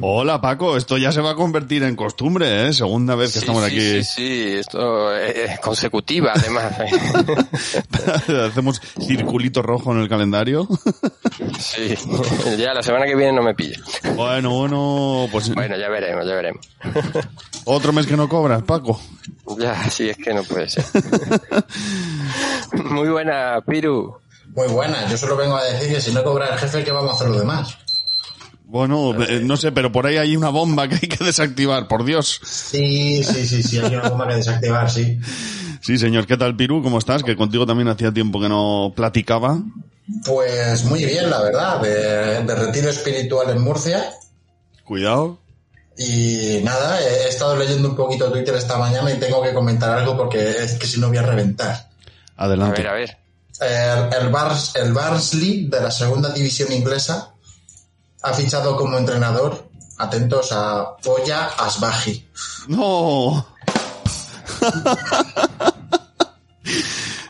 Hola Paco, esto ya se va a convertir en costumbre, ¿eh? Segunda vez que Sí, estamos sí, aquí. Sí, sí, esto es consecutiva, además. Hacemos circulito rojo en el calendario. sí, ya la semana que viene no me pilla. bueno, bueno, pues Bueno, ya veremos, ya veremos. otro mes que no cobras, Paco. Ya, sí, es que no puede ser. Muy buena, Piru. Muy buena, yo solo vengo a decir que si no cobra el jefe, ¿qué vamos a hacer los demás? Bueno, eh, no sé, pero por ahí hay una bomba que hay que desactivar, por Dios. Sí, sí, sí, sí, hay una bomba que desactivar, sí. Sí, señor, ¿qué tal, Piru? ¿Cómo estás? Que contigo también hacía tiempo que no platicaba. Pues muy bien, la verdad, de, de retiro espiritual en Murcia. Cuidado. Y nada, he, he estado leyendo un poquito Twitter esta mañana y tengo que comentar algo porque es que si no voy a reventar. A Adelante. ver, a ver. El, el, Bars, el Barnsley de la segunda división inglesa ha fichado como entrenador, atentos a Polla Asbaji. No.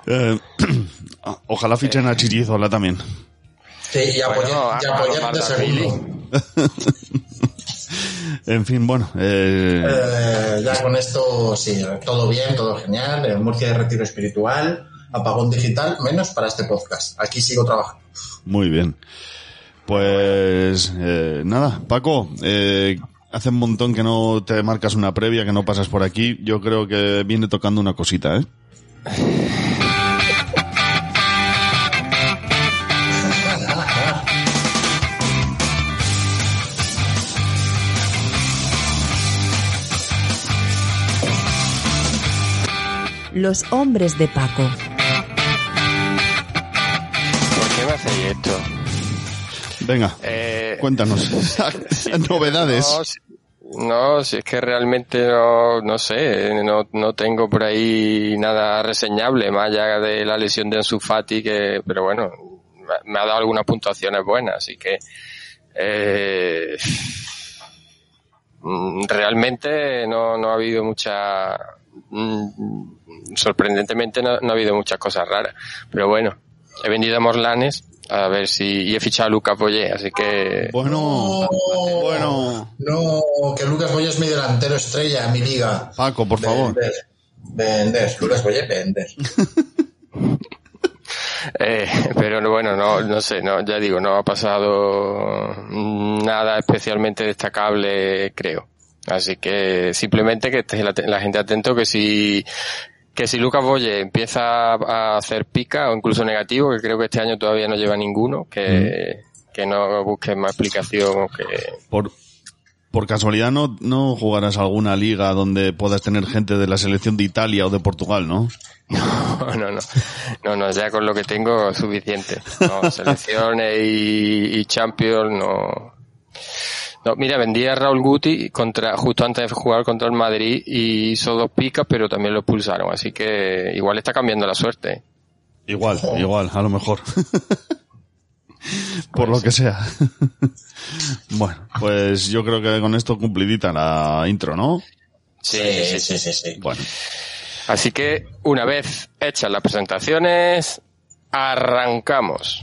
Eh, ojalá fichen a Chirizola también. Sí, y a Bueno, de segundo. En fin, bueno. eh, Eh, ya con esto, sí, todo bien, todo genial. En Murcia de retiro espiritual, apagón digital, menos para este podcast. Aquí sigo trabajando. Muy bien. Pues eh, nada, Paco, eh, hace un montón que no te marcas una previa, que no pasas por aquí. Yo creo que viene tocando una cosita, ¿eh? Los hombres de Paco. ¿Por qué me hacéis esto? Venga, Eh, cuéntanos. Novedades. No, si, no, si es que realmente no, no sé, no, no tengo por ahí nada reseñable, más allá de la lesión de Ansu Fati, que, pero bueno, me- me ha dado algunas puntuaciones buenas, así que, eh, mm, realmente no, no ha habido mucha, mm, sorprendentemente no, no ha habido muchas cosas raras, pero bueno, he vendido a Morlanes, a ver si, y he fichado a Lucas Boyé, así que, Bueno, No, bueno. No, que Lucas Boyes es mi delantero estrella, mi liga. Paco, por favor. Vender. Vender. Lucas Boyes, vender. Eh, pero no, bueno, no, no sé, no, ya digo, no ha pasado nada especialmente destacable, creo. Así que simplemente que esté la, la gente atento que si, que si Lucas Boye empieza a hacer pica o incluso negativo, que creo que este año todavía no lleva ninguno, que, que no busquen más explicación o que, Por, por casualidad no, no jugarás alguna liga donde puedas tener gente de la selección de Italia o de Portugal, ¿no? No, no, no. No, no, ya con lo que tengo es suficiente. No, selecciones y, y Champions no. No, mira, vendí a Raúl Guti contra, justo antes de jugar contra el Madrid y hizo dos picas, pero también lo expulsaron. Así que igual está cambiando la suerte. Igual, igual, a lo mejor. Por lo que sea. bueno, pues yo creo que con esto cumplidita la intro, ¿no? Sí, Sí, sí, sí, sí. Bueno, Así que una vez hechas las presentaciones, arrancamos.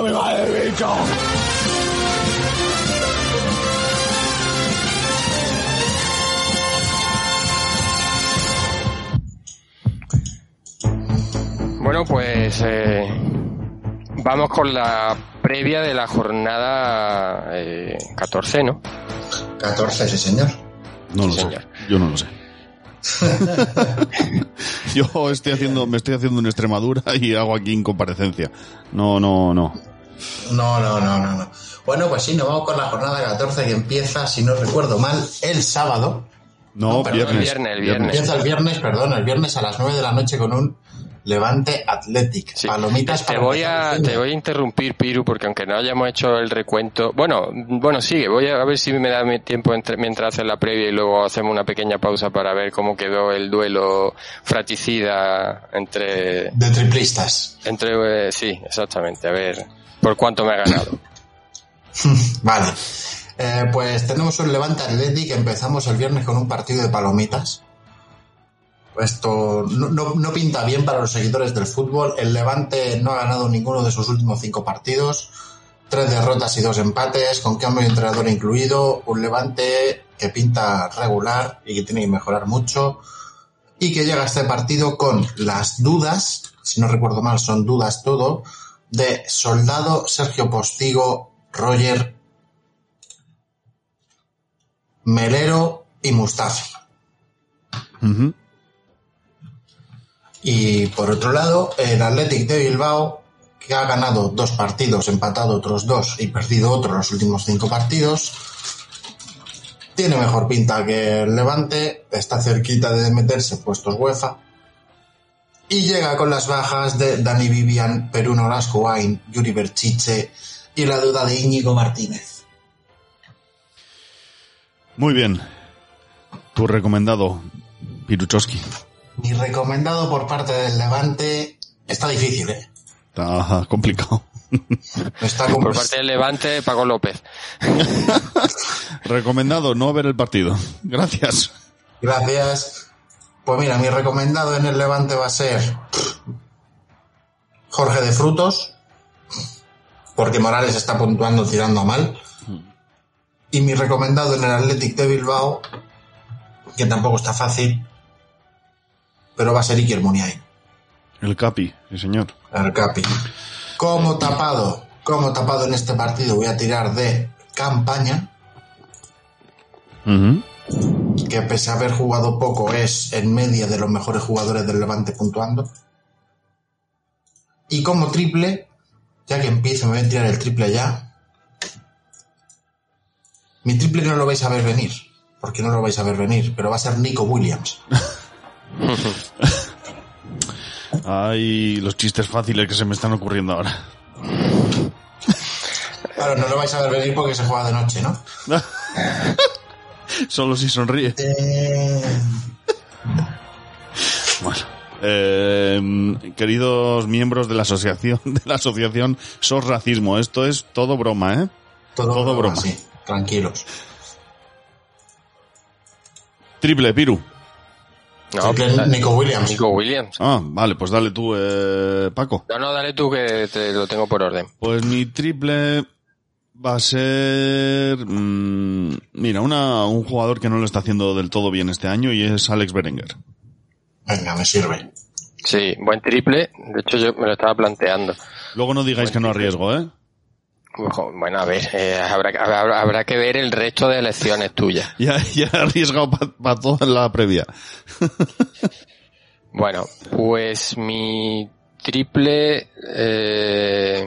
me va el bicho! Bueno, pues eh, vamos con la previa de la jornada eh, 14, ¿no? 14, sí, señor. No lo sé. Yo no lo sé. Yo estoy haciendo, me estoy haciendo en Extremadura y hago aquí incomparecencia. No, no, no. No, no, no, no, no. Bueno, pues sí, nos vamos con la jornada 14 que empieza, si no recuerdo mal, el sábado. No, No, perdón, viernes. el viernes, el viernes. Empieza el viernes, perdón, el viernes a las 9 de la noche con un Levante Athletic. Sí. Palomitas te voy a te voy a interrumpir Piru porque aunque no hayamos hecho el recuento bueno bueno sigue voy a, ver si me da mi tiempo entre- mientras haces la previa y luego hacemos una pequeña pausa para ver cómo quedó el duelo fratricida entre De triplistas. entre eh, sí exactamente a ver por cuánto me ha ganado Vale. Eh, pues tenemos un Levante Athletic. Empezamos el viernes con un partido de palomitas. Esto no, no- no pinta bien para los seguidores del fútbol. El Levante no ha ganado ninguno de sus últimos cinco partidos. Tres derrotas y dos empates, con cambio de entrenador incluido. Un Levante que pinta regular y que tiene que mejorar mucho. Y que llega a este partido con las dudas, si no recuerdo mal, son dudas todo, de Soldado, Sergio Postigo, Roger, Melero y Mustafi. Y por otro lado, el Athletic de Bilbao, que ha ganado dos partidos, empatado otros dos y perdido otro los últimos cinco partidos, tiene mejor pinta que el Levante, está cerquita de meterse en puestos UEFA y llega con las bajas de Dani Vivian, Peruno Lascoain, Yuri Berchiche y la duda de Íñigo Martínez. Muy bien. Tu recomendado, Piruchowski. Mi recomendado por parte del Levante está difícil, ¿eh? Está complicado. Está por parte del Levante Paco López recomendado, no ver el partido. Gracias. Gracias. Pues mira, mi recomendado en el Levante va a ser Jorge de Frutos, porque Morales está puntuando tirando a mal. Y mi recomendado en el Athletic de Bilbao, que tampoco está fácil, pero va a ser Iker Muniain, El Capi, sí señor. el Capi. Como tapado, como tapado en este partido voy a tirar de campaña, que pese a haber jugado poco es en media de los mejores jugadores del Levante puntuando. Y como triple, ya que empiezo, me voy a tirar el triple ya. Mi triple no lo vais a ver venir, porque no lo vais a ver venir, pero va a ser Nico Williams. Ay, los chistes fáciles que se me están ocurriendo ahora. Claro, no lo vais a ver venir porque se juega de noche, ¿no? Solo si sonríe. Eh, Bueno. Eh, queridos miembros de la asociación, de la asociación SOS Racismo, esto es todo broma, ¿eh? todo, Todo broma. Sí, tranquilos. Triple, Piru. No Triple Nico Williams. Nico Williams Ah, vale, pues dale tú, eh, Paco. no no dale tú que te lo tengo por orden Pues mi triple va a ser... mm, mira, una, un jugador que no lo está haciendo del todo bien este año y es Alex Berenguer. Venga, me sirve. sí buen triple de hecho yo me lo estaba planteando Luego no digáis que no arriesgo, ¿eh? Bueno, a ver, eh, habrá, habrá, habrá que ver el resto de elecciones tuyas. Ya, ya he arriesgado para toda la previa. Bueno, pues mi triple eh,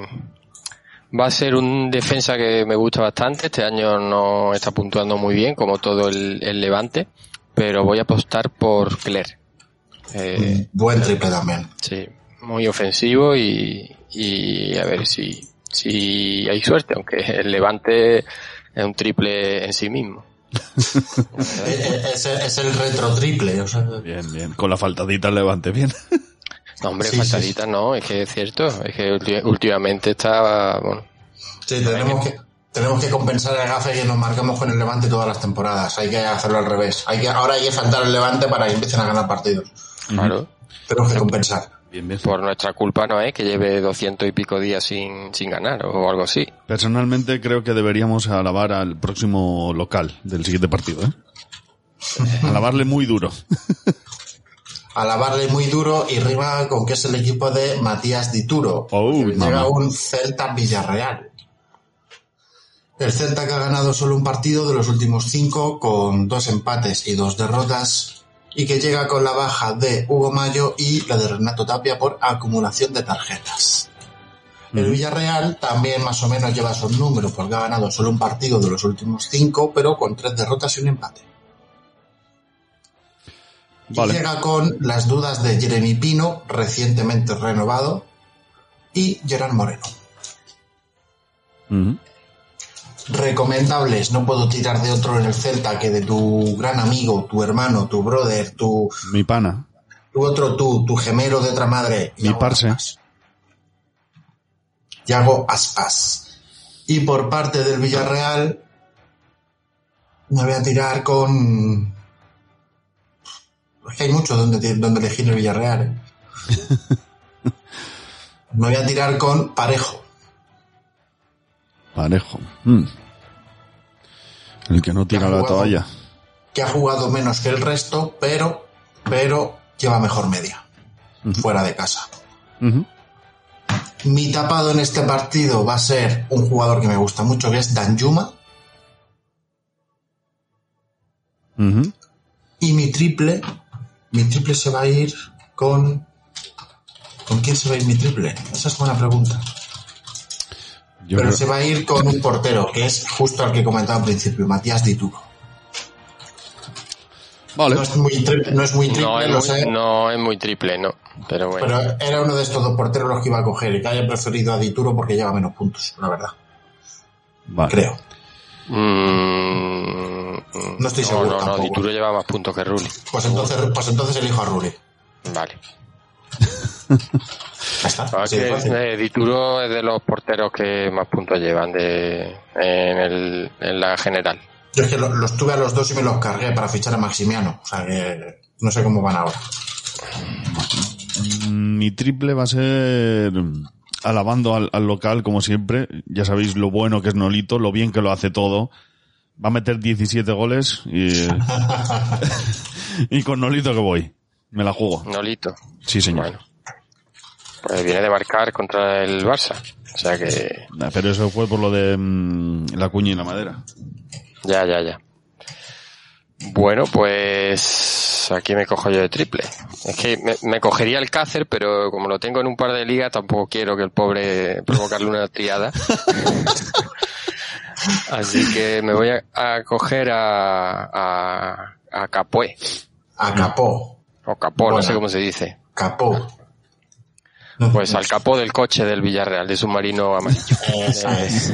va a ser un defensa que me gusta bastante. Este año no está puntuando muy bien, como todo el, el Levante, pero voy a apostar por Cler. Eh, Buen triple también. sí, muy ofensivo y, y a ver si, si hay suerte, aunque el Levante es un triple en sí mismo. Eh, eh, Es, es el retro triple. O sea, Bien, bien. Con la faltadita al levante, bien. No, hombre, Sí, faltadita no, es que es cierto, es que últimamente está, bueno, sí, tenemos que, tenemos que compensar el gafe que nos marcamos con el Levante todas las temporadas. Hay que hacerlo al revés. Hay que, ahora hay que faltar el Levante para que empiecen a ganar partidos. claro, Tenemos que compensar. Bien, bien. por nuestra culpa no es que lleve doscientos y pico días sin, sin ganar o algo así. Personalmente creo que deberíamos alabar al próximo local del siguiente partido, ¿eh? Alabarle muy duro. Alabarle muy duro y rima con que es el equipo de Matías Dituro. Oh, llega mamá. un Celta Villarreal. El Celta que ha ganado solo un partido de los últimos cinco con dos empates y dos derrotas y que llega con la baja de Hugo Mayo y la de Renato Tapia por acumulación de tarjetas. El Villarreal también más o menos lleva esos números porque ha ganado solo un partido de los últimos cinco pero con tres derrotas y un empate. Y llega con las dudas de Jeremy Pino, recientemente renovado, y Gerard Moreno. Recomendables, no puedo tirar de otro en el Celta que de tu gran amigo, tu hermano, tu brother, tu, Mi pana. tu otro tú, tu gemelo de otra madre. Mi Iago parce. Aspas. Yago Aspas. Y por parte del Villarreal, me voy a tirar con... Es que hay mucho donde, donde elegir el Villarreal. ¿eh? me voy a tirar con Parejo. Parejo. Mm. El que no tira la jugado. toalla. que ha jugado menos que el resto, pero, pero lleva mejor media. Fuera de casa. Mi tapado en este partido va a ser un jugador que me gusta mucho, que es Danjuma. Ujú. Y mi triple, mi triple se va a ir con... ¿Con quién se va a ir mi triple? Esa es buena pregunta. Yo Pero creo- se va a ir con un portero, que es justo al que comentaba al principio, Matías Dituro. Vale. No es muy, tri- no es muy triple, No es lo muy, sé, no es muy triple, no, pero bueno. pero era uno de estos dos porteros los que iba a coger y que haya preferido a Dituro porque lleva menos puntos, la verdad. Vale. Creo. Mm, No estoy seguro No, no, no, tampoco. Dituro lleva más puntos que Rulli. Pues entonces, pues entonces elijo a Rulli. Vale. Está. Ah, que, fácil. eh, Dituro es de los porteros que más puntos llevan de, en, el, en la general. Yo es que lo- los tuve a los dos y me los cargué para fichar a Maximiano. O sea que no sé cómo van ahora. Mm, Mi triple va a ser alabando al, al local, como siempre. Ya sabéis lo bueno que es Nolito, lo bien que lo hace todo. Va a meter 17 goles y, y con Nolito que voy. Me la juego. Nolito. Sí, señor. Bueno. Pues viene de marcar contra el Barça. O sea que, Nah, Pero eso fue por lo de mm, la cuña y la madera. ya, ya, ya. Bueno, pues aquí me cojo yo de triple. Es que me, me cogería el Cácer, pero como lo tengo en un par de ligas, tampoco quiero que el pobre provocarle una triada. Así que me voy a, a coger a, a, a Capué. A Capó. O Capó, no sé cómo se dice. Capó. Pues al capó del coche del Villarreal, de submarino amarillo. Es.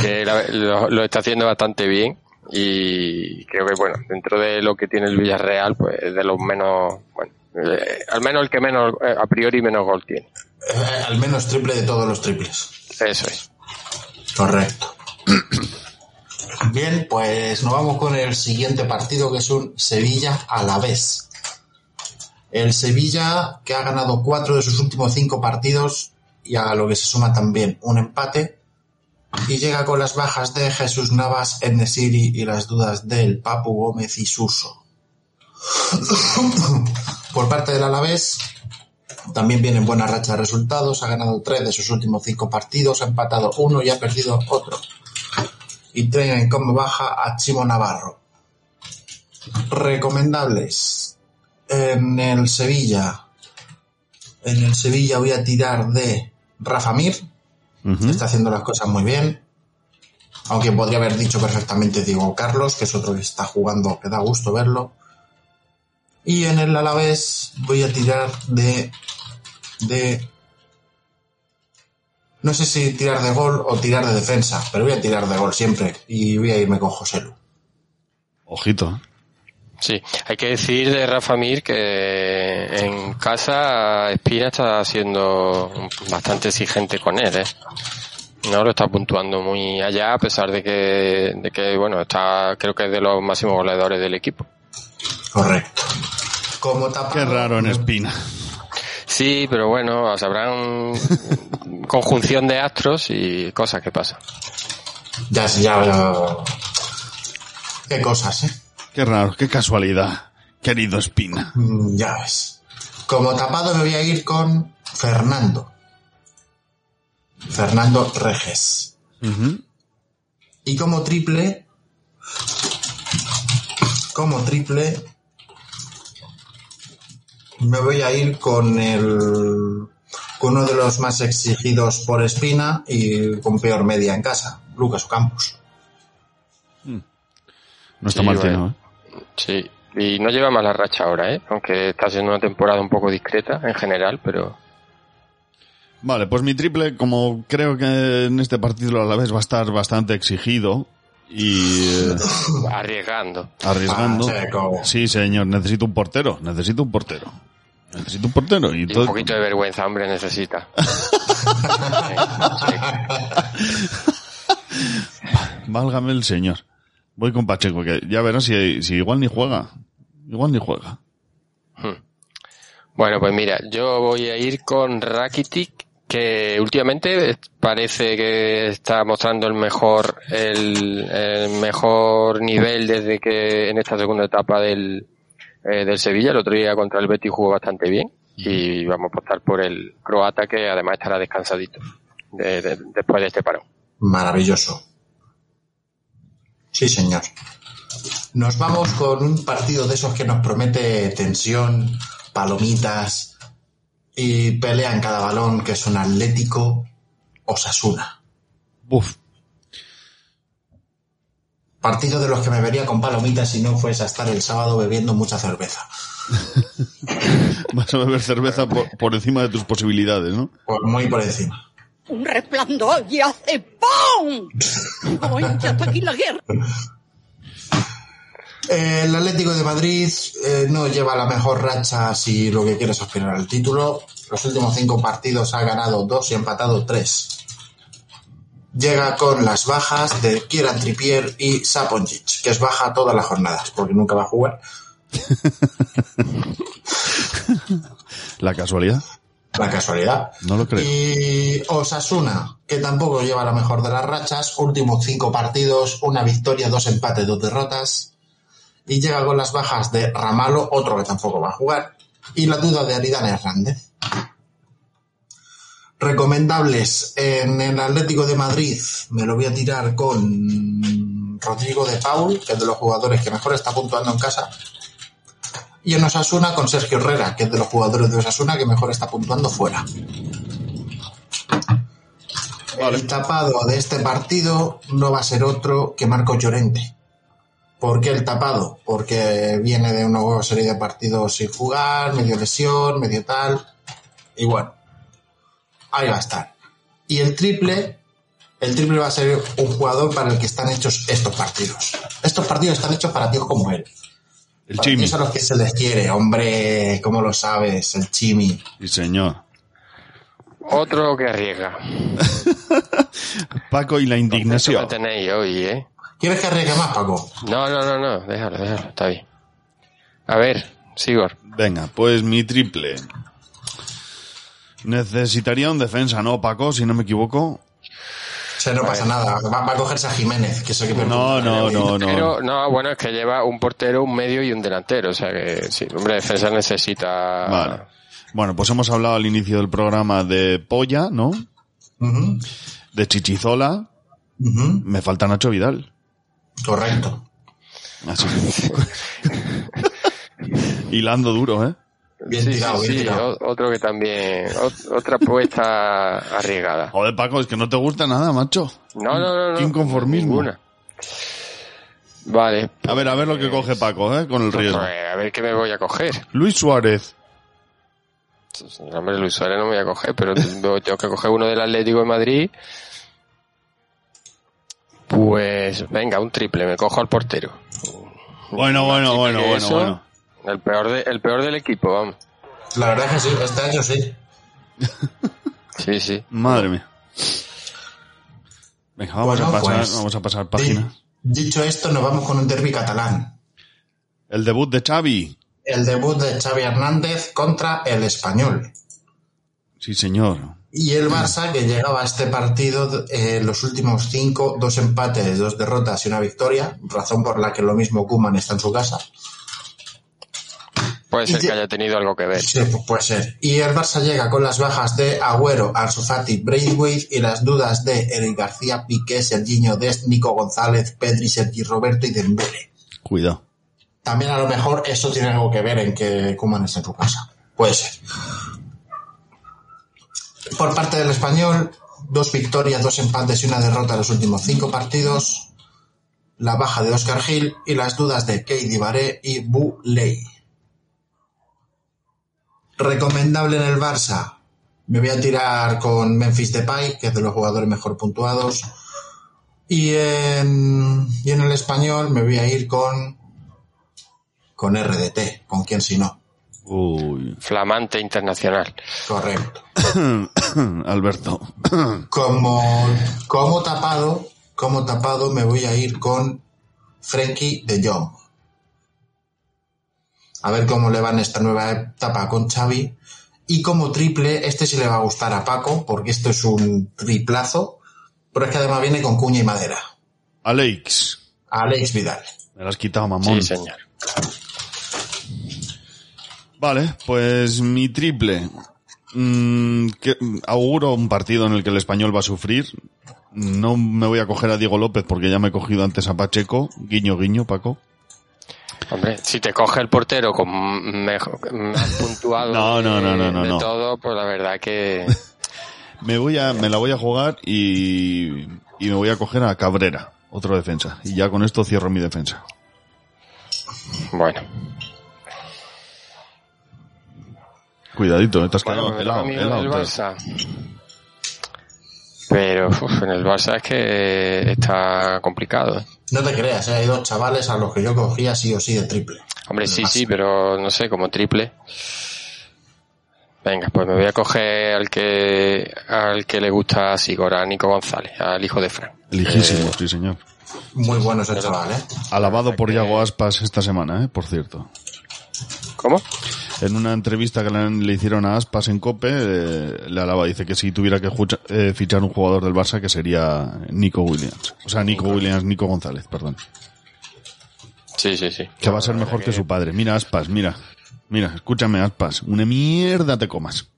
que lo, lo está haciendo bastante bien y creo que bueno dentro de lo que tiene el Villarreal pues es de los menos bueno eh, al menos el que menos eh, a priori menos gol tiene Eh, al menos triple de todos los triples. eso es Correcto. Bien, pues nos vamos con el siguiente partido que es un Sevilla a la vez. El Sevilla que ha ganado cuatro de sus últimos cinco partidos y a lo que se suma también un empate y llega con las bajas de Jesús Navas, Enesiri y las dudas del Papu Gómez y Suso. Por parte del Alavés, también viene en buena racha de resultados, ha ganado tres de sus últimos cinco partidos, ha empatado uno y ha perdido otro. Y tienen como baja a Chimo Navarro. Recomendables. En el Sevilla. En el Sevilla voy a tirar de Rafa Mir, está haciendo las cosas muy bien. Aunque podría haber dicho perfectamente Diego Carlos, que es otro que está jugando, que da gusto verlo. Y en el Alavés voy a tirar de... de... No sé si tirar de gol o tirar de defensa, pero voy a tirar de gol siempre. Y voy a irme con José Lu. Ojito. ¿eh? Sí, hay que decir de Rafa Mir que en casa Espina está siendo bastante exigente con él, ¿eh? No lo está puntuando muy allá a pesar de que, de que bueno, está, creo que es de los máximos goleadores del equipo. Correcto. Como tapado, Qué raro en Espina. Sí, pero bueno, sabrán conjunción de astros y cosas que pasan. Ya, ya, ya. Qué cosas, ¿eh? Qué raro, qué casualidad, querido Espina. Mm, Ya ves. Como tapado me voy a ir con Fernando. Fernando Reges. Y como triple, como triple, me voy a ir con el, con uno de los más exigidos por Espina y con peor media en casa, Lucas Ocampos. No está Sí, mal bueno. ¿eh? Sí, y no lleva mala racha ahora, ¿eh? Aunque está siendo una temporada un poco discreta en general, pero Vale, pues mi triple, como creo que en este partido a la vez va a estar bastante exigido y eh, arriesgando. arriesgando. Pacheco. Sí, señor, necesito un portero, necesito un portero. Necesito un portero y, Y un poquito de vergüenza, hombre, necesita. Válgame el señor. Voy con Pacheco, que ya verás si, si igual ni juega. Igual ni juega. Bueno, pues mira, yo voy a ir con Rakitic, que últimamente parece que está mostrando el mejor, el, el mejor nivel desde que en esta segunda etapa del, eh, del Sevilla. El otro día contra el Betis jugó bastante bien y vamos a apostar por el croata que además estará descansadito de- de- después de este parón. Maravilloso. Sí, señor. Nos vamos con un partido de esos que nos promete tensión, palomitas y pelea en cada balón, que es un Atlético Osasuna. Buf. Partido de los que me vería con palomitas si no fuese a estar el sábado bebiendo mucha cerveza. Vas a beber cerveza por, por encima de tus posibilidades, ¿no? Pues muy por encima. Un resplandor y hace ¡pum! ¡Ay, ya está aquí la guerra! Eh, El Atlético de Madrid eh, no lleva la mejor racha si lo que quiere es aspirar al título. Los últimos cinco partidos ha ganado dos y empatado tres. Llega con las bajas de Kieran Trippier y Saponjic, que es baja todas las jornadas, porque nunca va a jugar. La casualidad. La casualidad. No lo creo. Y Osasuna, que tampoco lleva la mejor de las rachas, últimos cinco partidos, una victoria, dos empates, dos derrotas. Y llega con las bajas de Ramalo, otro que tampoco va a jugar, y la duda de Aridane Hernández. Recomendables en el Atlético de Madrid, me lo voy a tirar con Rodrigo de Paul, que es de los jugadores que mejor está puntuando en casa. Y en Osasuna con Sergio Herrera, que es de los jugadores de Osasuna que mejor está puntuando fuera. El tapado de este partido no va a ser otro que Marco Llorente. ¿Por qué el tapado? Porque viene de una nueva serie de partidos sin jugar, medio lesión, medio tal. Y bueno, ahí va a estar. Y el triple, el triple va a ser un jugador para el que están hechos estos partidos. Estos partidos están hechos para tíos como él. El Para Chimi. a los que se les quiere, hombre, ¿cómo lo sabes? El Chimi. Sí, señor. Otro que arriesga. Paco y la indignación. lo tenéis hoy, ¿eh? ¿Quieres que arriesgue más, Paco? No, no, no, no, déjalo, déjalo, está bien. A ver, Sigor. Venga, pues mi triple. Necesitaría un defensa, ¿no, Paco? Si no me equivoco. O sea, no pasa nada. Va, va a cogerse a Jiménez, que es el que No, no, no, no. Pero, no, bueno, es que lleva un portero, un medio y un delantero. O sea que, sí, hombre, defensa necesita. Vale. Bueno, pues hemos hablado al inicio del programa de Polla, ¿no? De Chichizola. Me falta Nacho Vidal. Correcto. Así. Hilando duro, ¿eh? Bien sí, tirado, sí, bien sí, tirado. o- otro que también. ot- otra apuesta arriesgada. Joder, Paco, es que no te gusta nada, macho. No, no, no. no Qué inconformismo. Ninguna. Vale. A ver, a ver lo que coge Paco, ¿eh? Con el riesgo. Pues, a ver qué me voy a coger. Luis Suárez. Hombre, Luis Suárez no me voy a coger, pero tengo tengo que coger uno del Atlético de Madrid. Pues venga, un triple, me cojo al portero. Bueno, bueno, bueno, bueno. El peor, de- el peor del equipo, vamos. La verdad es que sí, este año sí. Sí, sí. Madre mía. Venga, vamos Bueno, a pasar, pues, vamos a pasar página. Di- Dicho esto, nos vamos con un derby catalán. El debut de Xavi. El debut de Xavi Hernández contra el Español. Sí, señor. Y el Barça, que llegaba a este partido eh, los últimos cinco, dos empates, dos derrotas y una victoria, razón por la que lo mismo Kuman está en su casa. Puede ser que haya tenido algo que ver. Sí, pu- puede ser. Y el Barça llega con las bajas de Agüero, Ansu Fati, Braithwaite y las dudas de Eric García, Piqué, Serginho Dest, Nico González, Pedri, Sergi Roberto y Dembélé. Cuidado. También a lo mejor eso tiene algo que ver en que Kuman está en su casa. Puede ser. Por parte del español, dos victorias, dos empates y una derrota en los últimos cinco partidos. La baja de Oscar Gil y las dudas de Keidi Baré y Bu Lei. Recomendable en el Barça. Me voy a tirar con Memphis Depay, que es de los jugadores mejor puntuados. Y en, y en el español me voy a ir con con RDT, con quien si no. Uy. Flamante internacional. Correcto. Alberto. Como, como tapado, como tapado me voy a ir con Frenkie de Jong. A ver cómo le va en esta nueva etapa con Xavi. Y como triple, este sí le va a gustar a Paco, porque esto es un triplazo. Pero es que además viene con cuña y madera. Alex. Alex Vidal. Me lo has quitado, mamón. Sí, señor. Vale, pues mi triple. Mm, que- auguro un partido en el que el español va a sufrir. No me voy a coger a Diego López porque ya me he cogido antes a Pacheco. Guiño, guiño, Paco. Hombre, si te coge el portero con mejor, más puntuado No, no, no, no, no, de no. todo, pues la verdad que Me voy a, me la voy a jugar y, y me voy a coger a Cabrera, otro defensa. Y ya con esto cierro mi defensa. bueno. Cuidadito, eh, te has Bueno, quedado helado, helado, el Barça. Pero uf, en el Barça es que está complicado. ¿eh? No te creas, ¿eh? hay dos chavales a los que yo cogía sí o sí de triple. Hombre, sí, sí, pero no sé, como triple. Venga, pues me voy a coger al que al que le gusta a Sigor, a Nico González, al hijo de Fran. Elijísimo, sí señor. Muy bueno ese chaval, ¿eh? Alabado por Yago Aspas esta semana, eh, por cierto. ¿Cómo? En una entrevista que le, hicieron a Aspas en Cope, eh, le alaba, dice que si tuviera que jucha- eh, fichar un jugador del Barça, que sería Nico Williams. O sea, Nico Williams, Nico González, perdón. Sí, sí, sí. Que va a ser mejor que su padre. Mira, Aspas, mira. Mira, escúchame, Aspas. Una mierda te comas.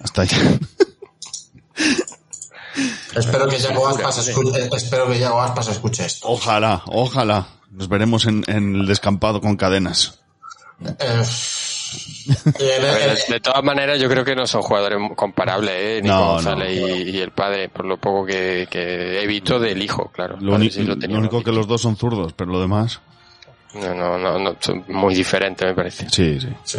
Hasta ahí. Espero que Yago Aspas escuche, espero que Yago Aspas escuche esto. Ojalá, ojalá. Nos veremos en, en el descampado con cadenas. Eh, ver, de, todas maneras, yo creo que no son jugadores comparables, ¿eh? Nico No, González no. Y, y el padre, por lo poco que, que he visto del hijo, claro. Lo, sí único que los dos son zurdos, pero lo demás. No, no, no, no, son muy diferentes, me parece. Sí, sí. sí.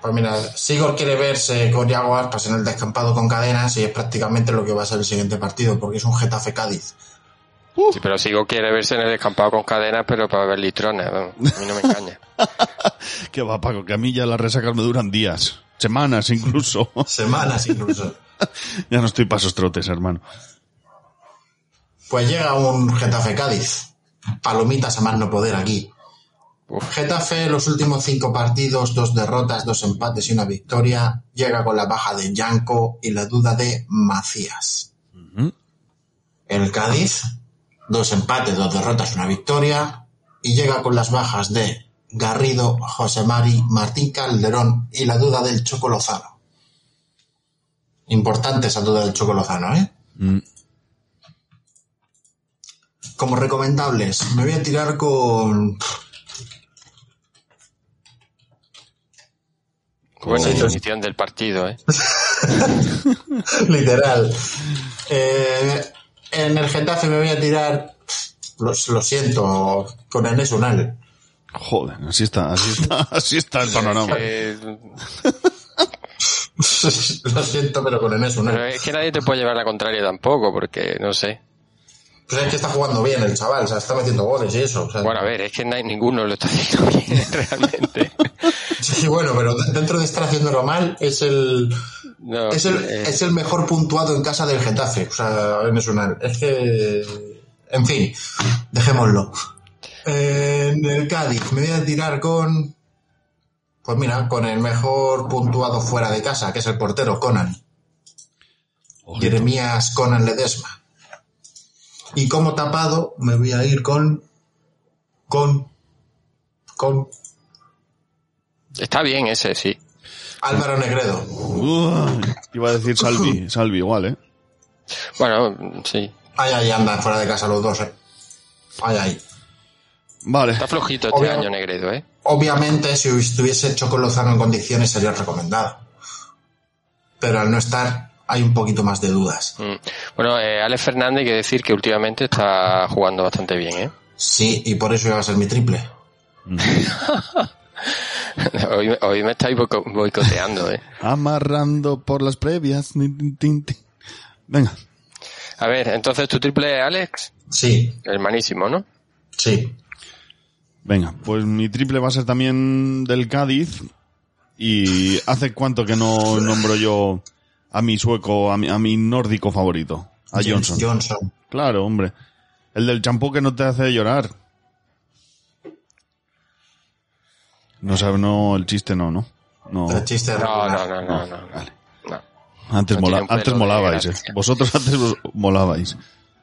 Pues mira, Sigor quiere verse con Yago Aspas en el descampado con cadenas y es prácticamente lo que va a ser el siguiente partido, porque es un Getafe Cádiz. Sí, pero sigo quiere verse en el descampado con cadenas, pero para ver litrones. vamos. A mí no me engaña. Que va, Paco, que a mí ya las resacas me duran días. Semanas incluso. Semanas incluso. ya no estoy para esos trotes, hermano. Pues llega un Getafe Cádiz. Palomitas a más no poder aquí. Getafe, los últimos cinco partidos, dos derrotas, dos empates y una victoria. Llega con la baja de Yanko y la duda de Macías. El Cádiz, dos empates, dos derrotas, una victoria. Y llega con las bajas de Garrido, José Mari, Martín Calderón y la duda del Choco Lozano. Importante esa duda del Choco Lozano, ¿eh? Mm. Como recomendables, me voy a tirar con. Buena Sí, definición del partido, ¿eh? Literal. Eh, en el Getafe me voy a tirar Lo, lo siento, con Enes Unal. Joder, así está, así está, así está el panorama. Lo siento, pero con Enes pero Unal. es que nadie te puede llevar la contraria tampoco, porque no sé. Pues es que está jugando bien el chaval, o sea, está metiendo goles y eso. o sea, Bueno, a ver, es que nadie- ninguno lo está haciendo bien realmente. Sí, bueno, pero dentro de estar haciéndolo mal, es el, No, es el, eh, es el mejor puntuado en casa del Getafe. O sea, Enes Unal. Es que, en fin, dejémoslo. En el Cádiz me voy a tirar con, pues mira, con el mejor puntuado fuera de casa, que es el portero Conan. Jeremías Conan Ledesma. Y como tapado me voy a ir con, con, con Está bien ese, sí. Álvaro Negredo. Iba a decir Salvi, Salvi igual, ¿eh? Bueno, sí. Ay, ay, andan fuera de casa los dos, eh. Ay, ay. Vale. Está flojito este Obvio. año Negredo, ¿eh? Obviamente, si estuviese Choco Lozano en condiciones, sería recomendado. Pero al no estar, hay un poquito más de dudas. Mm. Bueno, eh, Alex Fernández hay que decir que últimamente está jugando bastante bien, ¿eh? Sí, y por eso iba a ser mi triple. hoy, hoy me estáis boico- boicoteando, ¿eh? Amarrando por las previas. Venga. A ver, entonces tu triple es Alex, Sí, hermanísimo, ¿no? sí. Venga, pues mi triple va a ser también del Cádiz. Y hace cuánto que no nombro yo a mi sueco, a mi, a mi nórdico favorito, a James Johnson. Johnson. Claro, hombre. El del champú que no te hace llorar. No sabe, no, el chiste no, ¿no? No. El chiste de No, no, no, no, no. Vale. no. Antes, No mola- pelo antes de molabais, eh. Vosotros antes vos- molabais.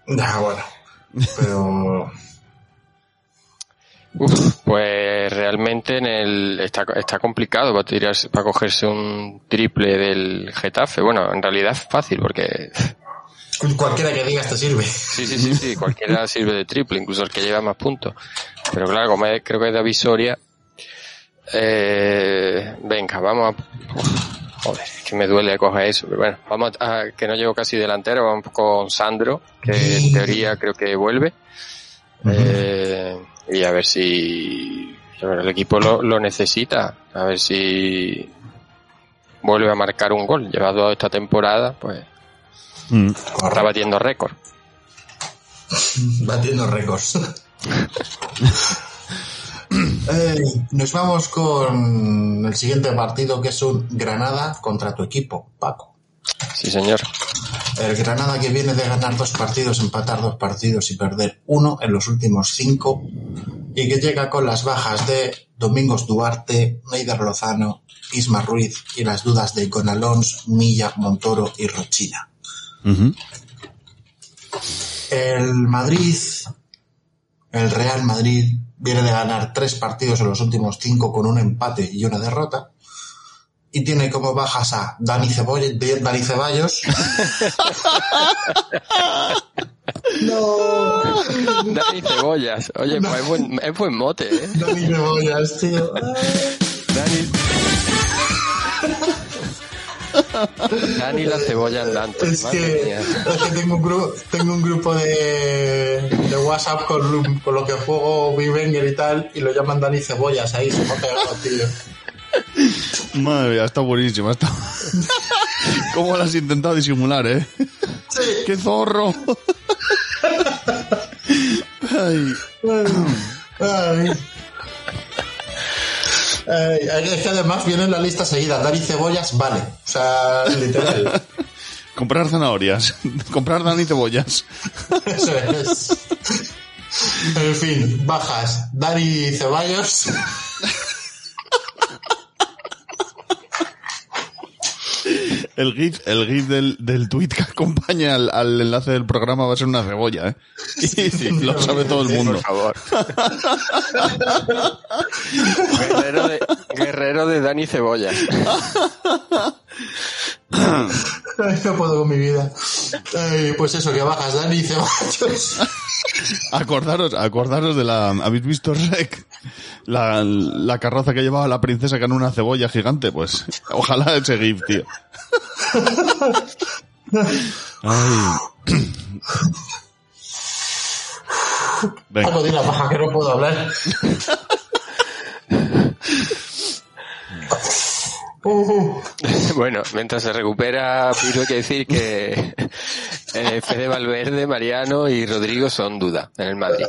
Ya, bueno. Pero Uf, pues realmente en el está, está complicado para tirarse, para cogerse un triple del Getafe. Bueno, en realidad es fácil porque cualquiera que digas te sirve. sí, sí, sí, sí, cualquiera sirve de triple, incluso el que lleva más puntos. Pero claro, como es- creo que es de Avisoria, eh, venga, vamos a, joder, es que me duele coger eso, pero bueno, vamos a, que no llevo casi delantero, vamos con Sandro, que en teoría creo que vuelve. Eh, y a ver si a ver, el equipo lo, lo necesita, a ver si vuelve a marcar un gol. Llevado esta temporada, pues Mm. está batiendo récord. Batiendo récords. Eh, nos vamos con el siguiente partido que es un Granada contra tu equipo, Paco. Sí, señor. El Granada que viene de ganar dos partidos, empatar dos partidos y perder uno en los últimos cinco y que llega con las bajas de Domingos Duarte, Neider Lozano, Isma Ruiz y las dudas de Gonalons, Milla, Montoro y Rochina. El Madrid, el Real Madrid, viene de ganar tres partidos en los últimos cinco con un empate y una derrota. Y tiene como bajas a Dani, Dani Ceballos. no, Dani Cebollas. Oye, pues es buen, es buen mote, ¿eh? Dani Cebollas, tío. Dani. Dani la cebolla andante. Es que, es que tengo un grupo, tengo un grupo de, de WhatsApp con, con lo que juego Bivenger y tal, y lo llaman Dani Cebollas ahí, se me ha pegado, tío. Madre mía, está buenísima. Está... ¿Cómo lo has intentado disimular, eh? Sí. ¡Qué zorro! Ay. Ay. Ay, es que además viene en la lista seguida. Dani Cebollas, vale. O sea, literal. Comprar zanahorias. Comprar Dani cebollas. Eso es. En fin, bajas. Dani Ceballos. El GIF, el GIF del, del tweet que acompaña al, al enlace del programa va a ser una cebolla, ¿eh? Y lo sabe todo el mundo. Por favor. guerrero, de, guerrero de Dani Cebolla. Ay, no puedo con mi vida. Ay, pues eso, que bajas. Dani Ceballos. Acordaros, acordaros de la... ¿Habéis visto Rec? La, la carroza que llevaba la princesa que era una cebolla gigante, pues ojalá ese GIF, tío. Ay. Venga. Di la paja que no puedo hablar. Bueno, mientras se recupera, Piro, hay que decir que eh, Fede Valverde, Mariano y Rodrigo son duda en el Madrid.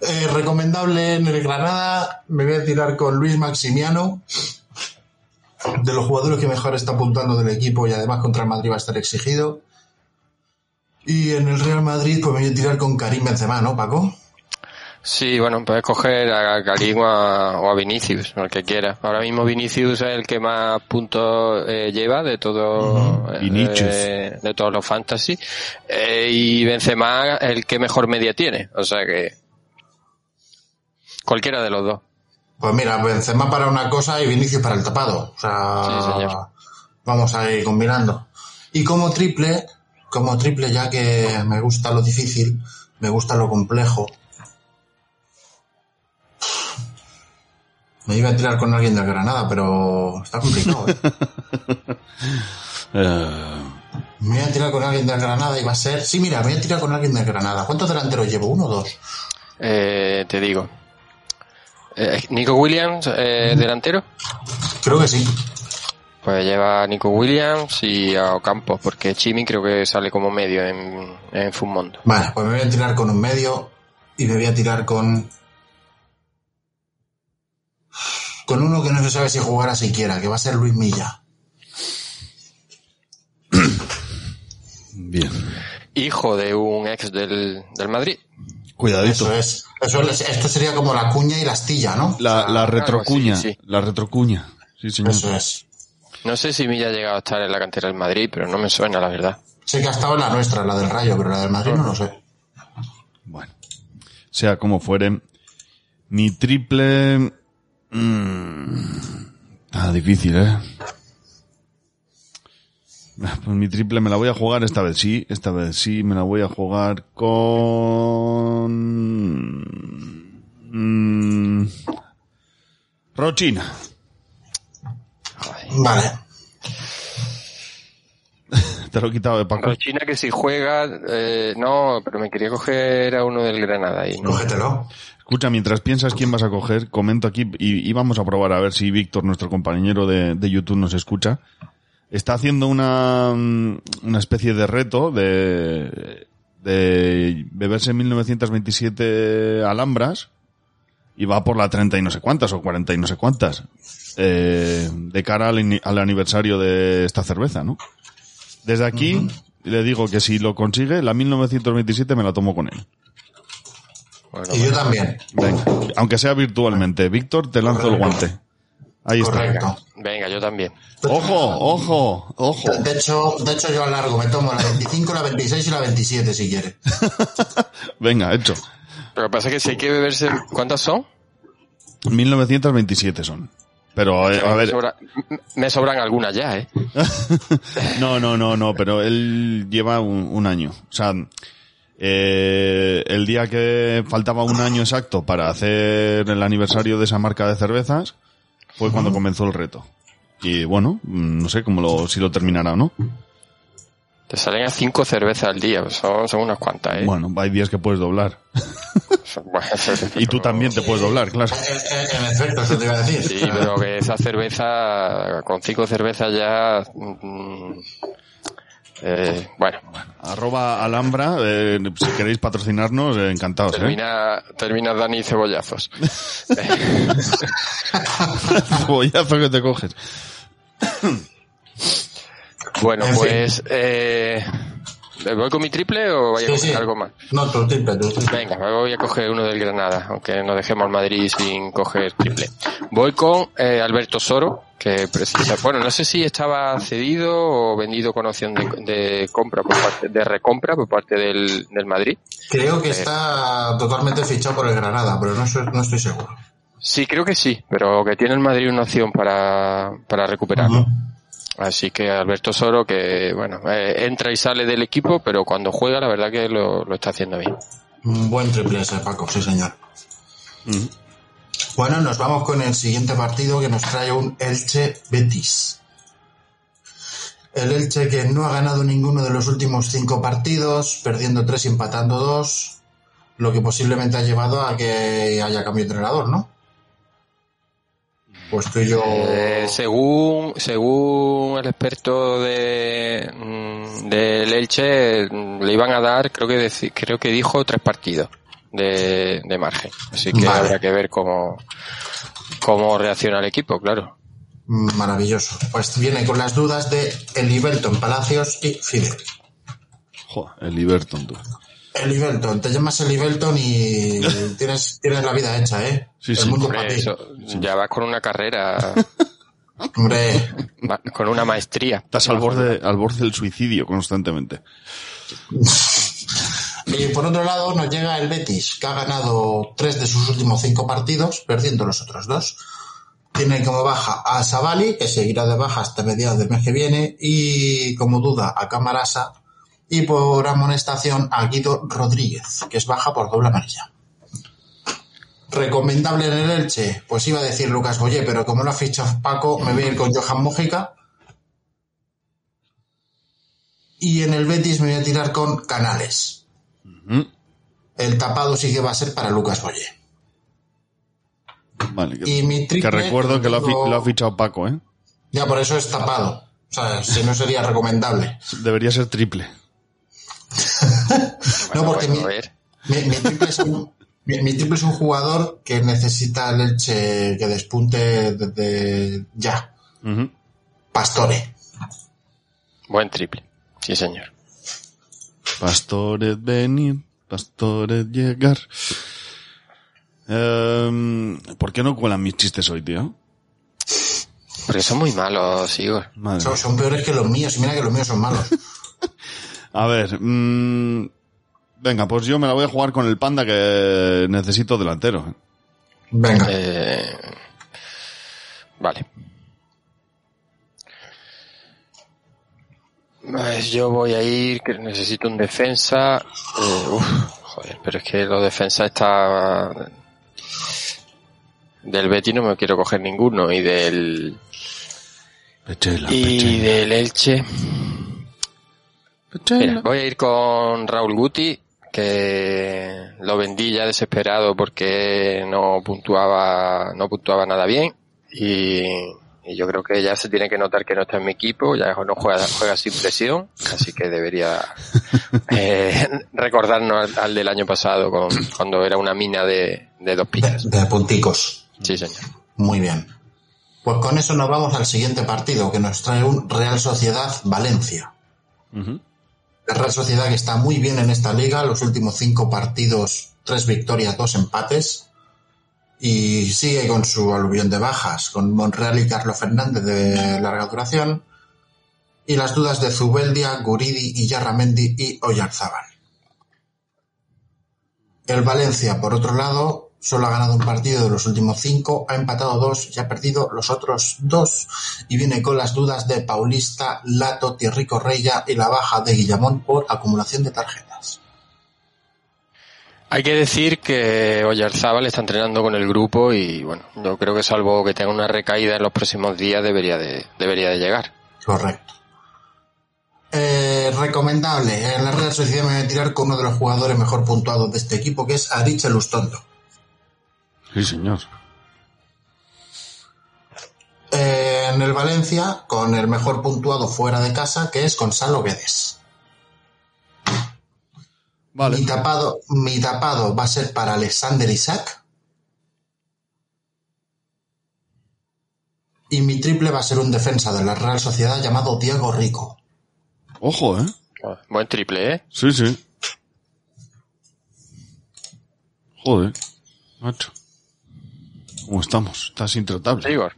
Eh, recomendable en el Granada, me voy a tirar con Luis Maximiano, de los jugadores que mejor está apuntando del equipo y además contra el Madrid va a estar exigido. Y en el Real Madrid, pues me voy a tirar con Karim Benzema, ¿no, Paco? Sí, bueno, puedes coger a Karim o a, o a Vinicius, el que quiera. Ahora mismo Vinicius es el que más puntos eh, lleva de todo, eh, Vinicius. de todos los fantasy. Eh, y Benzema el que mejor media tiene. O sea que cualquiera de los dos. Pues mira, Benzema para una cosa y Vinicius para el tapado. O sea, Sí, señor. vamos a ir combinando. Y como triple, como triple, ya que me gusta lo difícil, me gusta lo complejo. Me iba a tirar con alguien de Granada, pero está complicado. ¿eh? Eh, Me voy a tirar con alguien de Granada y va a ser. Sí, mira, me voy a tirar con alguien de Granada. ¿Cuántos delanteros llevo? ¿Uno o dos? Eh, te digo. Eh, Nico Williams, eh, delantero. Creo que sí. Pues lleva a Nico Williams y a Ocampo, porque Chimi creo que sale como medio en, en Fumondo. Vale, pues me voy a tirar con un medio y me voy a tirar con. Con uno que no se sabe si jugará siquiera, que va a ser Luis Milla. bien. Hijo de un ex del, del Madrid. Cuidadito. Eso es. Eso es. Esto sería como la cuña y la astilla, ¿no? La, la Ah, retrocuña. sí, sí. La retrocuña. Sí, señor. Eso es. No sé si Milla ha llegado a estar en la cantera del Madrid, pero no me suena, la verdad. Sé que ha estado en la nuestra, la del Rayo, pero la del Madrid no lo sé. Bueno. Sea como fuere. Mi triple. Mm, Está difícil, ¿eh? Ah, Pues mi triple me la voy a jugar esta vez sí, esta vez sí, me la voy a jugar con... Mm, Rochina. Vale. Te lo he quitado de Paco. China que si juega, eh, no, pero me quería coger a uno del Granada y no. Cógetelo. Escucha, mientras piensas quién vas a coger, comento aquí y, y vamos a probar a ver si Víctor, nuestro compañero de, de YouTube, nos escucha. Está haciendo una, mm, una especie de reto de, de beberse 1927 alhambras y va por la 30 y no sé cuántas o 40 y no sé cuántas eh, de cara al, al aniversario de esta cerveza, ¿no? Desde aquí le digo que si lo consigue, la 1927 me la tomo con él. Bueno, Y yo también. Venga, aunque sea virtualmente. Víctor, te lanzo el guante. Ahí está. Correcto. venga, yo también. Ojo, ojo, ojo. De hecho, de hecho yo alargo, me tomo la 25, la 26 y la 27 si quiere. Venga, hecho. Pero pasa que si hay que beberse, ¿cuántas son? 1927 son. Pero, eh, a me, ver, sobra- m- me sobran algunas ya, ¿eh? no, no, no, no, pero él lleva un, un año. O sea, eh, el día que faltaba un año exacto para hacer el aniversario de esa marca de cervezas fue cuando comenzó el reto. Y bueno, mm, no sé cómo lo, si lo terminará o no. Te salen a cinco cervezas al día, pues son, son unas cuantas, ¿eh? Bueno, hay días que puedes doblar. Y tú también te puedes doblar, claro. Eh, eh, En efecto, eso te iba a decir. Sí, pero que esa cerveza, con cinco cervezas ya... mm, eh, bueno, Arroba Alhambra, eh, si queréis patrocinarnos, eh, encantados, ¿eh? termina, termina Dani Cebollazos. Bollazo que te coges. Bueno, En pues... Eh, ¿Voy con mi triple o vaya a Sí, coger sí. algo más? No, tu triple, tu triple. Venga, voy a coger uno del Granada, aunque no dejemos al Madrid sin coger triple. Voy con eh, Alberto Soro, que precisa, bueno, no sé si estaba cedido o vendido con opción de, de compra por parte, de recompra por parte del, del Madrid. Creo que está totalmente fichado por el Granada, pero no, soy- no estoy seguro. Sí, creo que sí, pero que tiene el Madrid una opción para, para recuperarlo. Así que Alberto Soro, que bueno, eh, entra y sale del equipo, pero cuando juega la verdad que lo, lo está haciendo bien. Un buen triple ese, Paco, sí señor. Bueno, nos vamos con el siguiente partido que nos trae un Elche Betis. El Elche que no ha ganado ninguno de los últimos cinco partidos, perdiendo tres y empatando dos, lo que posiblemente ha llevado a que haya cambio de entrenador, ¿no? Pues tú yo... Eh, según, según el experto de, mm, del Elche, le iban a dar, creo que creo que dijo tres partidos de, de margen. Así que Vale. habrá que ver cómo, cómo reacciona el equipo, claro. Maravilloso. Pues viene con las dudas de Elivelton, Palacios y Fidel. Joder, el Liberton, tú. Te llamas Elivelton y tienes, tienes la vida hecha, ¿eh? Sí, El sí. mundo Hombre, para ti. eso, ya vas con una carrera, Hombre, va- con una maestría. Estás al borde, al borde del suicidio constantemente. Y por otro lado nos llega el Betis, que ha ganado tres de sus últimos cinco partidos, perdiendo los otros dos. Tiene como baja a Savali, que seguirá de baja hasta mediados del mes que viene, y como duda a Camarasa, y por amonestación a Guido Rodríguez, que es baja por doble amarilla. Recomendable en el Elche, pues iba a decir Lucas Boyé, pero como lo ha fichado Paco, me voy a ir con Johan Mójica. Y en el Betis me voy a tirar con Canales. El tapado sí que va a ser para Lucas Boye. Vale, que, Y mi triple... que recuerdo que lo ha, fi- tengo- lo ha fichado Paco, ¿eh? Ya, por eso es tapado. O sea, si no sería recomendable. Debería ser triple. no, porque mi, triple es un, mi, mi triple es un jugador que necesita el Elche que despunte desde ya. Pastore. Buen triple. Sí, señor. Pastores venir, pastores llegar. Em, ¿Por qué no cuelan mis chistes hoy, tío? Porque son muy malos, Igor. Madre Son, peores que los míos. Y mira que los míos son malos. A ver, mm, venga, pues yo me la voy a jugar con el panda que necesito delantero. Venga. Eh, vale. Pues yo voy a ir, que necesito un defensa. Eh, uf, joder, pero es que los defensas está... Del Betty no me quiero coger ninguno y del... Pechela, Y pechela, del Elche... Mira, voy a ir con Raúl Guti, que lo vendí ya desesperado porque no puntuaba, no puntuaba nada bien. Y, y yo creo que ya se tiene que notar que no está en mi equipo, ya no juega, juega sin presión, así que debería eh, recordarnos al, al del año pasado con- cuando era una mina de, de dos De, pilas. de punticos. Sí, señor. Muy bien. Pues con eso nos vamos al siguiente partido, que nos trae un Real Sociedad Valencia. La Real Sociedad que está muy bien en esta liga, los últimos cinco partidos, tres victorias, dos empates, y sigue con su aluvión de bajas, con Monreal y Carlos Fernández de larga duración, y las dudas de Zubeldia, Guridi, Iyarramendi y Oyarzábal. El Valencia, por otro lado, solo ha ganado un partido de los últimos cinco, ha empatado dos y ha perdido los otros dos, y viene con las dudas de Paulista, Lato, Thierry Correia y la baja de Guillamón por acumulación de tarjetas. Hay que decir que Oyarzábal está entrenando con el grupo y bueno, yo creo que salvo que tenga una recaída en los próximos días debería de, debería de llegar. Correcto. Eh, recomendable, en la Real Sociedad me voy a tirar con uno de los jugadores mejor puntuados de este equipo, que es Ariche Lustondo. Sí, señor. Eh, en el Valencia, con el mejor puntuado fuera de casa, que es Gonzalo Guedes. Vale. Mi tapado, mi tapado va a ser para Alexander Isaac. Y mi triple va a ser un defensa de la Real Sociedad llamado Diego Rico. Ojo, ¿eh? Buen triple, ¿eh? Sí, sí. Joder, macho. ¿Cómo estamos? Estás intratable. Igor.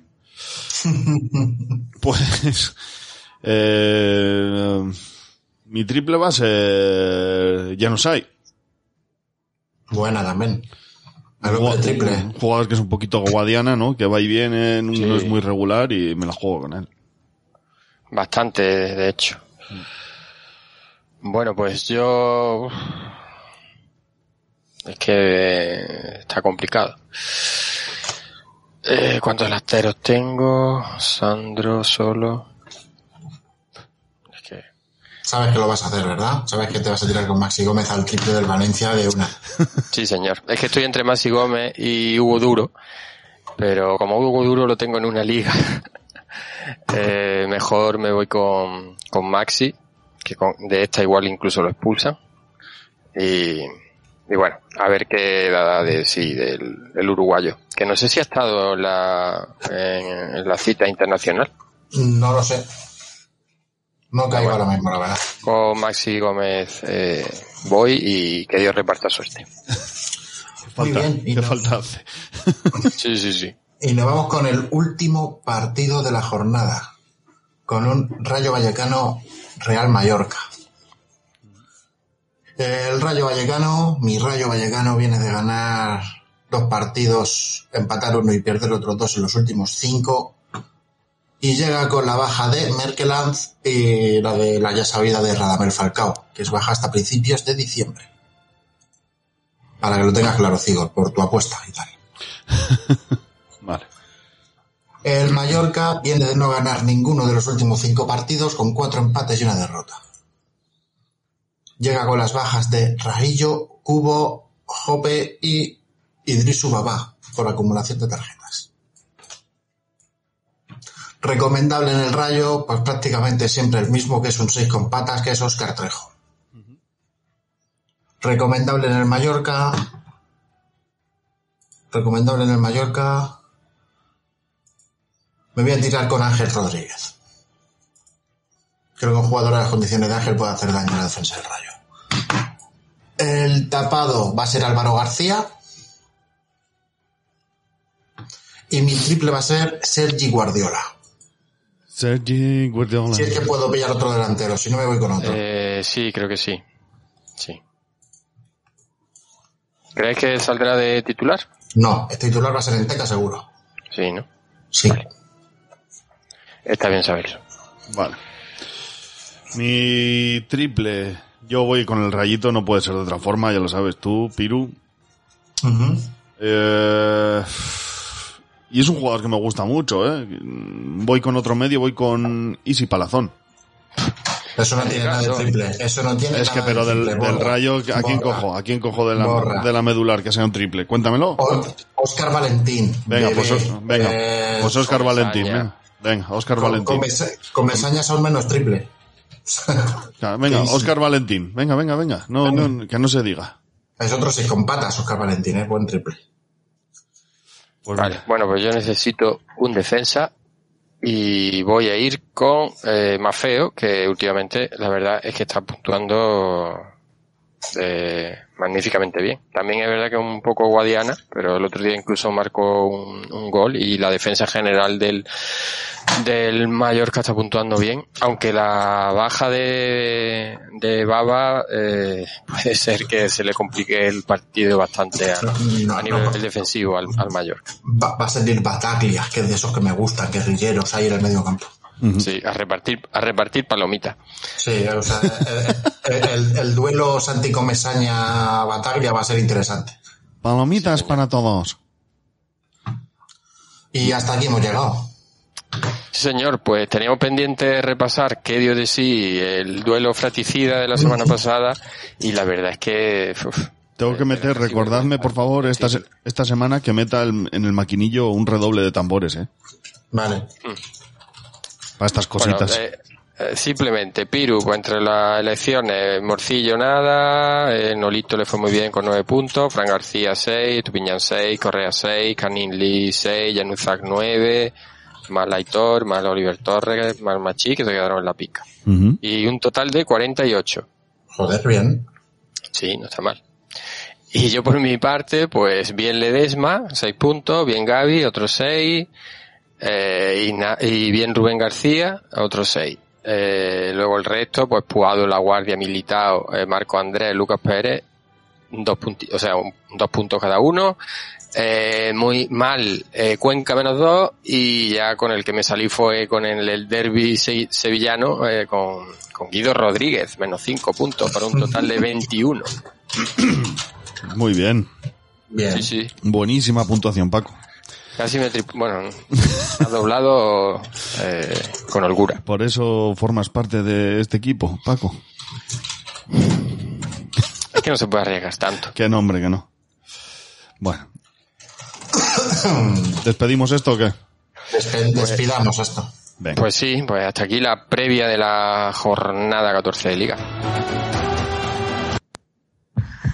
Pues... Eh, mi triple va a ser... Janusai. Buena también. Jugador- triple. Un jugador que es un poquito guadiana, ¿no? Que va y viene, no Sí. es muy regular y me la juego con él. Bastante, de hecho. Bueno, pues yo... Es que está complicado. Eh, ¿Cuántos lateros tengo? Sandro solo. Sabes que lo vas a hacer, ¿verdad? Sabes que te vas a tirar con Maxi Gómez al triple del Valencia de una. Sí, señor. Es que estoy entre Maxi Gómez y Hugo Duro, pero como Hugo Duro lo tengo en una liga, eh, mejor me voy con, con Maxi, que con- de esta igual incluso lo expulsan. Y, y bueno, a ver qué da de sí del, del uruguayo, que no sé si ha estado en la, en, en la cita internacional. No lo sé. No caigo ahora mismo, la verdad. Con Maxi Gómez eh, voy y que Dios reparta suerte. Muy Falta, bien. Y ¿Qué nos, falta hace? Sí, sí, sí. y nos vamos con el último partido de la jornada. Con un Rayo Vallecano Real Mallorca. El Rayo Vallecano, mi Rayo Vallecano viene de ganar dos partidos, empatar uno y perder otros dos en los últimos cinco. Y llega con la baja de Merkeland y la de la ya sabida de Radamel Falcao, que es baja hasta principios de diciembre. Para que lo tengas claro, Cigor, por tu apuesta y tal. Vale. El Mallorca viene de no ganar ninguno de los últimos cinco partidos con cuatro empates y una derrota. Llega con las bajas de Raillo, Cubo, Jope y Idrisu Babá por acumulación de tarjetas. Recomendable en el Rayo, pues prácticamente siempre el mismo que es un 6 con patas, que es Oscar Trejo. Recomendable en el Mallorca. Recomendable en el Mallorca. Me voy a tirar con Ángel Rodríguez. Creo que un jugador a las condiciones de Ángel puede hacer daño a la defensa del Rayo. El tapado va a ser Álvaro García. Y mi triple va a ser Sergi Guardiola. Sergi Guardiola. Si es que puedo pillar otro delantero, si no me voy con otro. Eh, sí, creo que sí. Sí. ¿Crees que saldrá de titular? No, el titular va a ser en Teca seguro. Sí, ¿no? Sí. Está bien saberlo. Vale. Mi triple. Yo voy con el rayito, no puede ser de otra forma, ya lo sabes tú, Piru. Eh, y es un jugador que me gusta mucho, ¿eh? Voy con otro medio, voy con Easy Palazón. Eso no tiene nada de triple. Eso no tiene Es que, nada pero de del, del rayo, ¿a quién Borra. cojo? ¿A quién cojo de la, Borra. de la medular que sea un triple? Cuéntamelo. Oscar Valentín. Venga, Bebé. pues, venga, Eh, pues Oscar Valentín. Venga, venga Oscar con, Valentín. con, Mesa- con Mesaña son menos triple. Venga. Oscar Valentín. Venga, venga, venga. No, no, que no se diga. Es otro seis con patas, Oscar Valentín, ¿eh? Buen triple. Pues Vale, bueno, pues yo necesito un defensa y voy a ir con eh, Mafeo, que últimamente la verdad es que está puntuando eh, magníficamente bien. También es verdad que es un poco guadiana, pero el otro día incluso marcó un, un gol y la defensa general del, del Mallorca está puntuando bien, aunque la baja de, de Baba eh, puede ser que se le complique el partido bastante a, No, a nivel no. defensivo al, al Mallorca. Va, va a salir Bataglia, que es de esos que me gustan, guerrilleros ahí en el medio campo. Sí, a repartir, a repartir palomitas. Sí, o sea, el, el- el duelo Santi Mesaña Bataglia va a ser interesante. Palomitas para todos. Y hasta aquí hemos llegado. Sí, señor, pues teníamos pendiente repasar qué dio de sí el duelo fraticida de la semana pasada y la verdad es que uf, Tengo que meter, casi recordadme por favor esta, esta semana que meta el- en el maquinillo un redoble de tambores, ¿eh? Vale. Para estas bueno, cositas. eh, eh, simplemente Piru entre las elecciones Morcillo nada, eh, Nolito le fue muy bien con nueve puntos, Fran García seis, Tupiñán seis, Correa seis, Canin Lee seis, Januzak nueve, más Laitor, más Oliver Torres, más Machi que se quedaron en la pica. Ujú. Y un total de 48. Joder, bien. Sí, no está mal. Y yo por mi parte, pues bien Ledesma, seis puntos, bien Gaby, otros seis, eh, y, na- y bien Rubén García, otros seis. Eh, luego el resto, pues Puado, La Guardia, Militao, eh, Marco Andrés, Lucas Pérez, dos punti- o sea, un- dos puntos cada uno. Eh, muy mal, eh, Cuenca menos dos, y ya con el que me salí fue con el, el derby se- sevillano, eh, con, con Guido Rodríguez, menos cinco puntos, para un total de 21. Muy bien. Bien. Sí, sí. Buenísima puntuación, Paco. Casi me bueno, ha doblado eh, con holgura. Por eso formas parte de este equipo, Paco. Es que no se puede arriesgar tanto. Qué nombre que no. Bueno. ¿Despedimos esto o qué? Despe- despidamos esto. Venga. Pues sí, pues hasta aquí la previa de la jornada 14 de liga.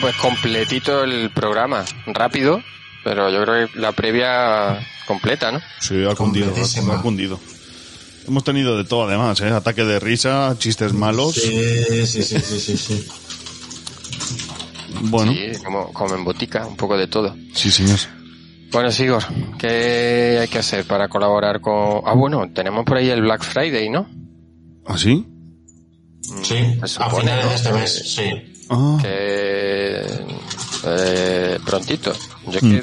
Bueno, pues completito el programa, rápido, pero yo creo que la previa completa, ¿no? Sí, ha cundido, ha cundido. Hemos tenido de todo además, ¿eh? Ataque de risa, chistes malos. Sí, sí, sí, sí, sí, sí. Bueno, Sí, como, como en botica, un poco de todo. sí, señor. Bueno, Sigor, ¿qué hay que hacer para colaborar con...? Ah, bueno, tenemos por ahí el Black Friday, ¿no? ¿Ah, sí? Sí, a finales ¿no? de este mes, sí. Ah, que eh, prontito. Yo es que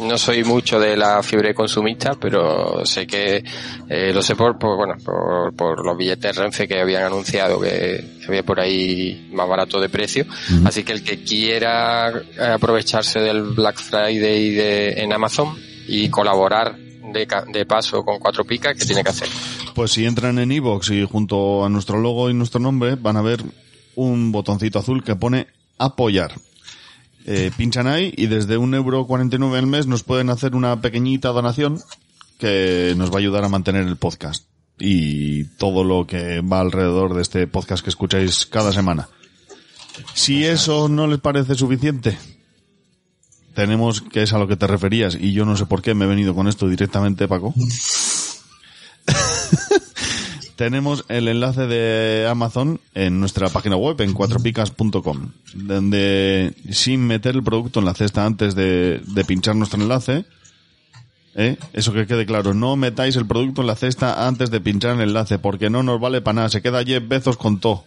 no soy mucho de la fiebre consumista, pero sé que eh, lo sé por, por bueno por, por los billetes Renfe que habían anunciado que había por ahí más barato de precio. Así que el que quiera aprovecharse del Black Friday de, en Amazon y colaborar de, de paso con cuatro picas, ¿qué tiene que hacer? Pues si entran en iVoox y junto a nuestro logo y nuestro nombre van a ver un botoncito azul que pone apoyar. Eh, pinchan ahí y desde un euro 49 al mes nos pueden hacer una pequeñita donación que nos va a ayudar a mantener el podcast y todo lo que va alrededor de este podcast que escucháis cada semana. Si eso no les parece suficiente, tenemos que es a lo que te referías y yo no sé por qué me he venido con esto directamente, Paco. tenemos el enlace de Amazon en nuestra página web en cuatropicas.com, donde sin meter el producto en la cesta antes de, de pinchar nuestro enlace, ¿eh? eso que quede claro, no metáis el producto en la cesta antes de pinchar el enlace, porque no nos vale para nada, se queda Jeff Bezos con todo.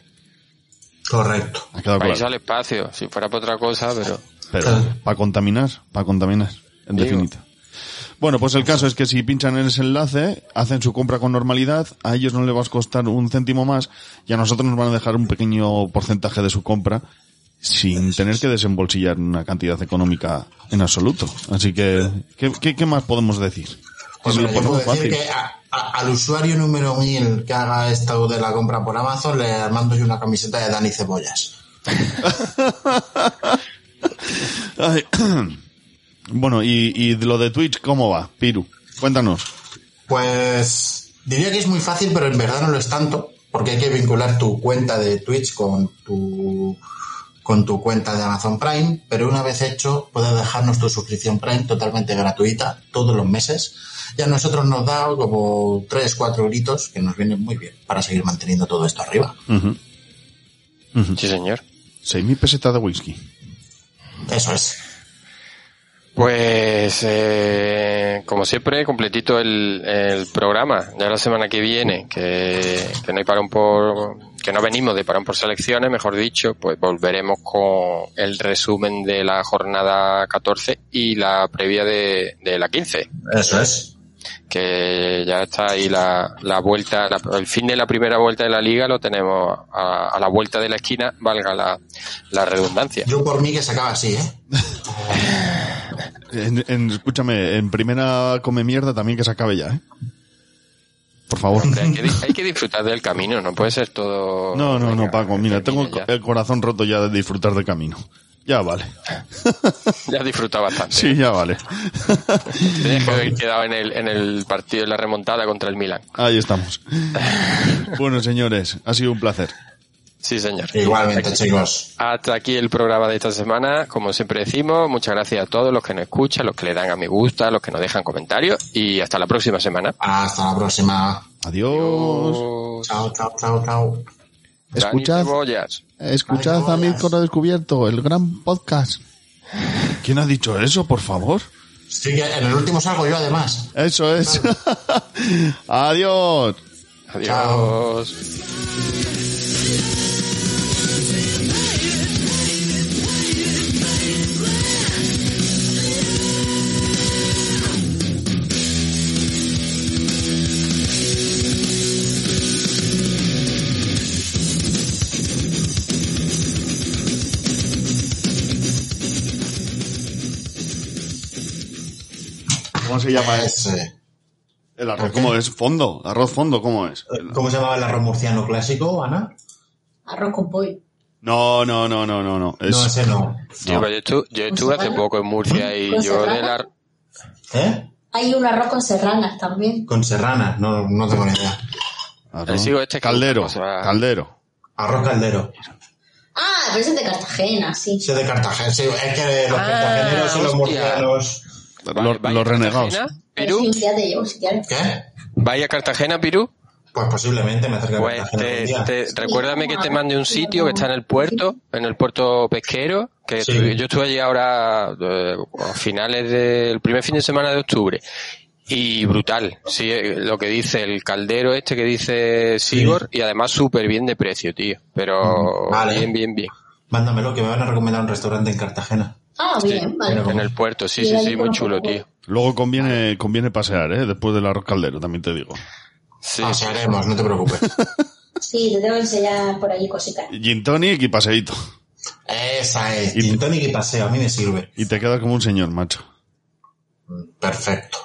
Correcto. Ha quedado claro. al espacio, si fuera por otra cosa, pero... Pero para contaminar, para contaminar, en Digo. definitiva. Bueno, pues el caso es que si pinchan en ese enlace, hacen su compra con normalidad, a ellos no les va a costar un céntimo más y a nosotros nos van a dejar un pequeño porcentaje de su compra sin tener que desembolsillar una cantidad económica en absoluto. Así que, ¿qué, qué, qué más podemos decir? Pues lo ponemos decir que a- a- al usuario número 1000 que haga esto de la compra por Amazon le mando yo una camiseta de Dani Cebollas. Ay, bueno, y, y lo de Twitch, ¿cómo va? Piru, cuéntanos. Pues diría que es muy fácil, pero en verdad no lo es tanto, porque hay que vincular tu cuenta de Twitch con tu con tu cuenta de Amazon Prime, pero una vez hecho puedes dejarnos tu suscripción Prime totalmente gratuita todos los meses. Y a nosotros nos da como 3, 4 euritos que nos vienen muy bien para seguir manteniendo todo esto arriba. Sí, señor. 6.000 pesetas de whisky. Eso es. Pues, eh, como siempre, completito el, el programa. Ya la semana que viene, que, que no hay parón por, que no venimos de parón por selecciones, mejor dicho, pues volveremos con el resumen de la jornada 14 y la previa de, de la 15. Eso es. Que ya está ahí la, la vuelta, la- el fin de la primera vuelta de la liga lo tenemos a, a la vuelta de la esquina, valga la, la redundancia. Yo por mí que se acaba así, ¿eh? En, en- escúchame, en primera come mierda también que se acabe ya, ¿eh? Por favor. Hombre, hay, que, di- hay que disfrutar del camino, no puede ser todo. No, no, no, Paco, mira, tengo ya. el corazón roto ya de disfrutar del camino. Ya vale. Ya has disfrutado bastante. Sí, ya vale. Tenías que haber quedado en el, en el partido, en la remontada contra el Milan. Ahí estamos. Bueno, señores, ha sido un placer. Sí, señor. Igualmente, Aquí- chicos. Hasta aquí el programa de esta semana. Como siempre decimos, muchas gracias a todos los que nos escuchan, los que le dan a me gusta, los que nos dejan comentarios y hasta la próxima semana. Hasta la próxima. Adiós. Chao, chao, chao, chao. Escuchad, escuchad a Mirko Descubierto, el gran podcast. ¿Quién ha dicho eso, por favor? Sí, que en el último salgo yo además. Eso es. Adiós. Adiós. ¿Cómo se llama ese? El arroz, ¿cómo es? Fondo. Arroz fondo, ¿cómo es? ¿Cómo se llamaba el arroz murciano clásico, Ana? Arroz con pollo. No, no, no, no, no. no. Es- No, ese no. Tío, pues yo estuve, yo estuve hace poco en Murcia y ¿Con yo de serrana? la... ¿Eh? Hay un arroz con serranas también. Con serrana, no, no tengo ni idea. Arroz. sigo este Caldero. Caldero. Arroz caldero. Ah, pero ese es de Cartagena, sí. Ese de Cartagena. Sí, es que los Ah, cartageneros y los hostia. Los, los renegados. Sí, quieres. ¿Qué? ¿Vaya a Cartagena, Pirú? Pues posiblemente me acerque a Pues Cartagena te, te- recuérdame que te mande un sitio que está en el puerto, en el puerto pesquero, que Sí. yo estuve allí ahora eh, a finales del primer fin de semana de octubre. Y brutal, sí, eh, lo que dice el caldero este que dice Sigor y además súper bien de precio, tío. Pero Vale. bien, bien, bien. Mándamelo, que me van a recomendar un restaurante en Cartagena. Ah, bien, vale. En el puerto, sí, Y sí, sí, muy chulo, tío. Luego conviene, conviene pasear, ¿eh? Después del arroz caldero, también te digo. Sí, Pasearemos, no te preocupes. Sí, te tengo que enseñar por allí cositas. Gin tonic y paseíto. Esa es. Gin tonic y paseo, a mí me sirve. Y te quedas como un señor, macho. Perfecto.